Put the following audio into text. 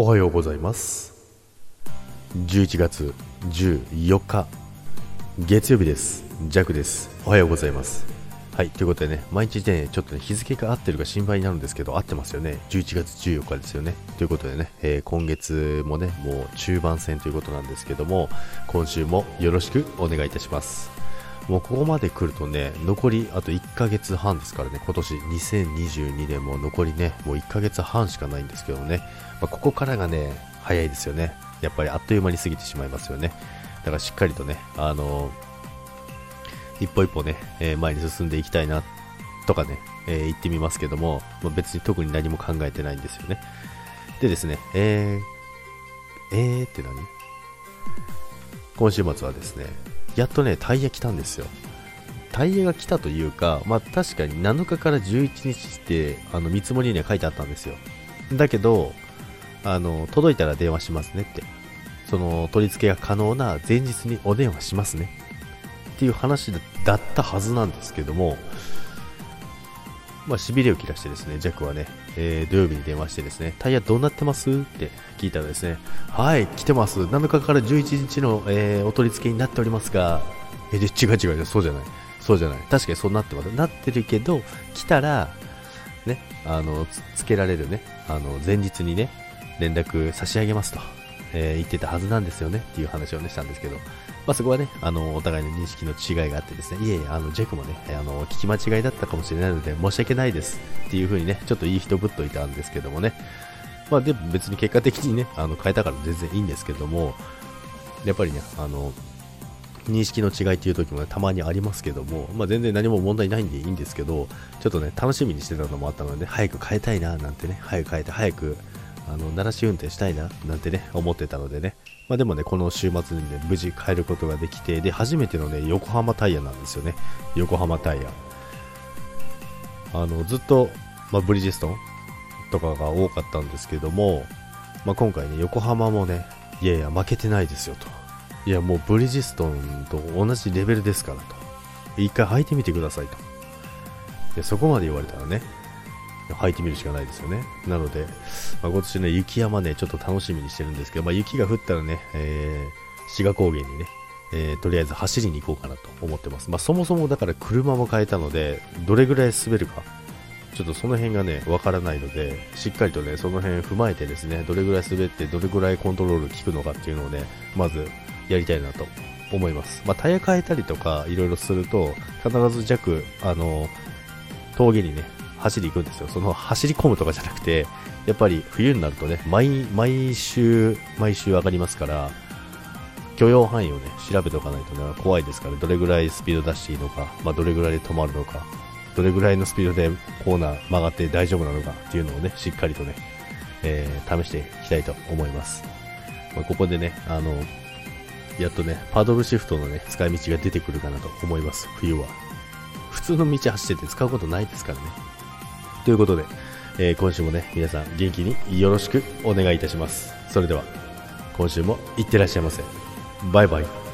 おはようございます。11月14日月曜日です。ジャクです。おはようございます。はいということでね毎日ねちょっとね日付が合ってるか心配になるんですけど合ってますよね。11月14日ですよね。ということでね、えー、今月もねもう中盤戦ということなんですけども今週もよろしくお願いいたします。もうここまで来るとね、残りあと1ヶ月半ですからね、今年2022年も残りね、もう1ヶ月半しかないんですけどね、まあ、ここからがね、早いですよね。やっぱりあっという間に過ぎてしまいますよね。だからしっかりとね、あのー、一歩一歩ね、えー、前に進んでいきたいな、とかね、えー、言ってみますけども、まあ、別に特に何も考えてないんですよね。でですね、えー、えーって何？今週末はですね、やっとね、タイヤ来たんですよ。タイヤが来たというか、まあ確かに7日から11日って、あの見積もりには書いてあったんですよ。だけど、あの、届いたら電話しますねって。その取り付けが可能な前日にお電話しますね。っていう話だったはずなんですけども、まあ、痺れを切らしてですね、ジャックはね、えー、土曜日に電話してですね、タイヤどうなってます？って聞いたらですね、はい、来てます。7日から11日の、えー、お取り付けになっておりますが、えー、違う違う、そうじゃない。そうじゃない。確かにそうなってます。なってるけど、来たら、ね、あの、つつけられるね、あの、前日にね、連絡差し上げますと、えー、言ってたはずなんですよねっていう話をね、したんですけど、まあ、そこはね、あの、お互いの認識の違いがあってですね、いえいえ、あの、ジェクもね、あの、聞き間違いだったかもしれないので、申し訳ないですっていう風にね、ちょっといい人ぶっといたんですけどもね、まあ、でも別に結果的にね、あの、変えたから全然いいんですけども、やっぱりね、あの、認識の違いっていう時も、ね、たまにありますけども、まあ、全然何も問題ないんでいいんですけど、ちょっとね、楽しみにしてたのもあったので、早く変えたいななんてね、早く変えて、早く、あの、鳴らし運転したいななんてね、思ってたのでね、まあ、でもね、この週末にね、無事帰ることができて、で、初めてのね、横浜タイヤなんですよね。横浜タイヤ。あの、ずっと、まあ、ブリヂストンとかが多かったんですけども、まあ、今回ね、横浜もね、いやいや、負けてないですよと。いや、もうブリヂストンと同じレベルですからと。一回履いてみてくださいと。でそこまで言われたらね、履いてみるしかないですよね。なので、まあ、今年ね、雪山ね、ちょっと楽しみにしてるんですけど、まあ、雪が降ったらね、えー、志賀高原にね、えー、とりあえず走りに行こうかなと思ってます。まあ、そもそもだから車も変えたので、どれぐらい滑るか、ちょっとその辺がね、わからないので、しっかりとね、その辺踏まえてですね、どれぐらい滑って、どれぐらいコントロール効くのかっていうのをね、まずやりたいなと思います。まあ、タイヤ変えたりとか、いろいろすると、必ず弱、あの、峠にね、走り行くんですよ。その走り込むとかじゃなくて、やっぱり冬になるとね、毎、毎週、毎週上がりますから、許容範囲をね、調べておかないとね、怖いですから、どれぐらいスピード出していいのか、まあ、どれぐらいで止まるのか、どれぐらいのスピードでコーナー曲がって大丈夫なのかっていうのをね、しっかりとね、えー、試していきたいと思います。まあ、ここでね、あの、やっとね、パドルシフトのね、使い道が出てくるかなと思います、冬は。普通の道走ってて使うことないですからね。ということで、えー、今週もね、皆さん元気によろしくお願いいたします。それでは、今週もいってらっしゃいませ。バイバイ。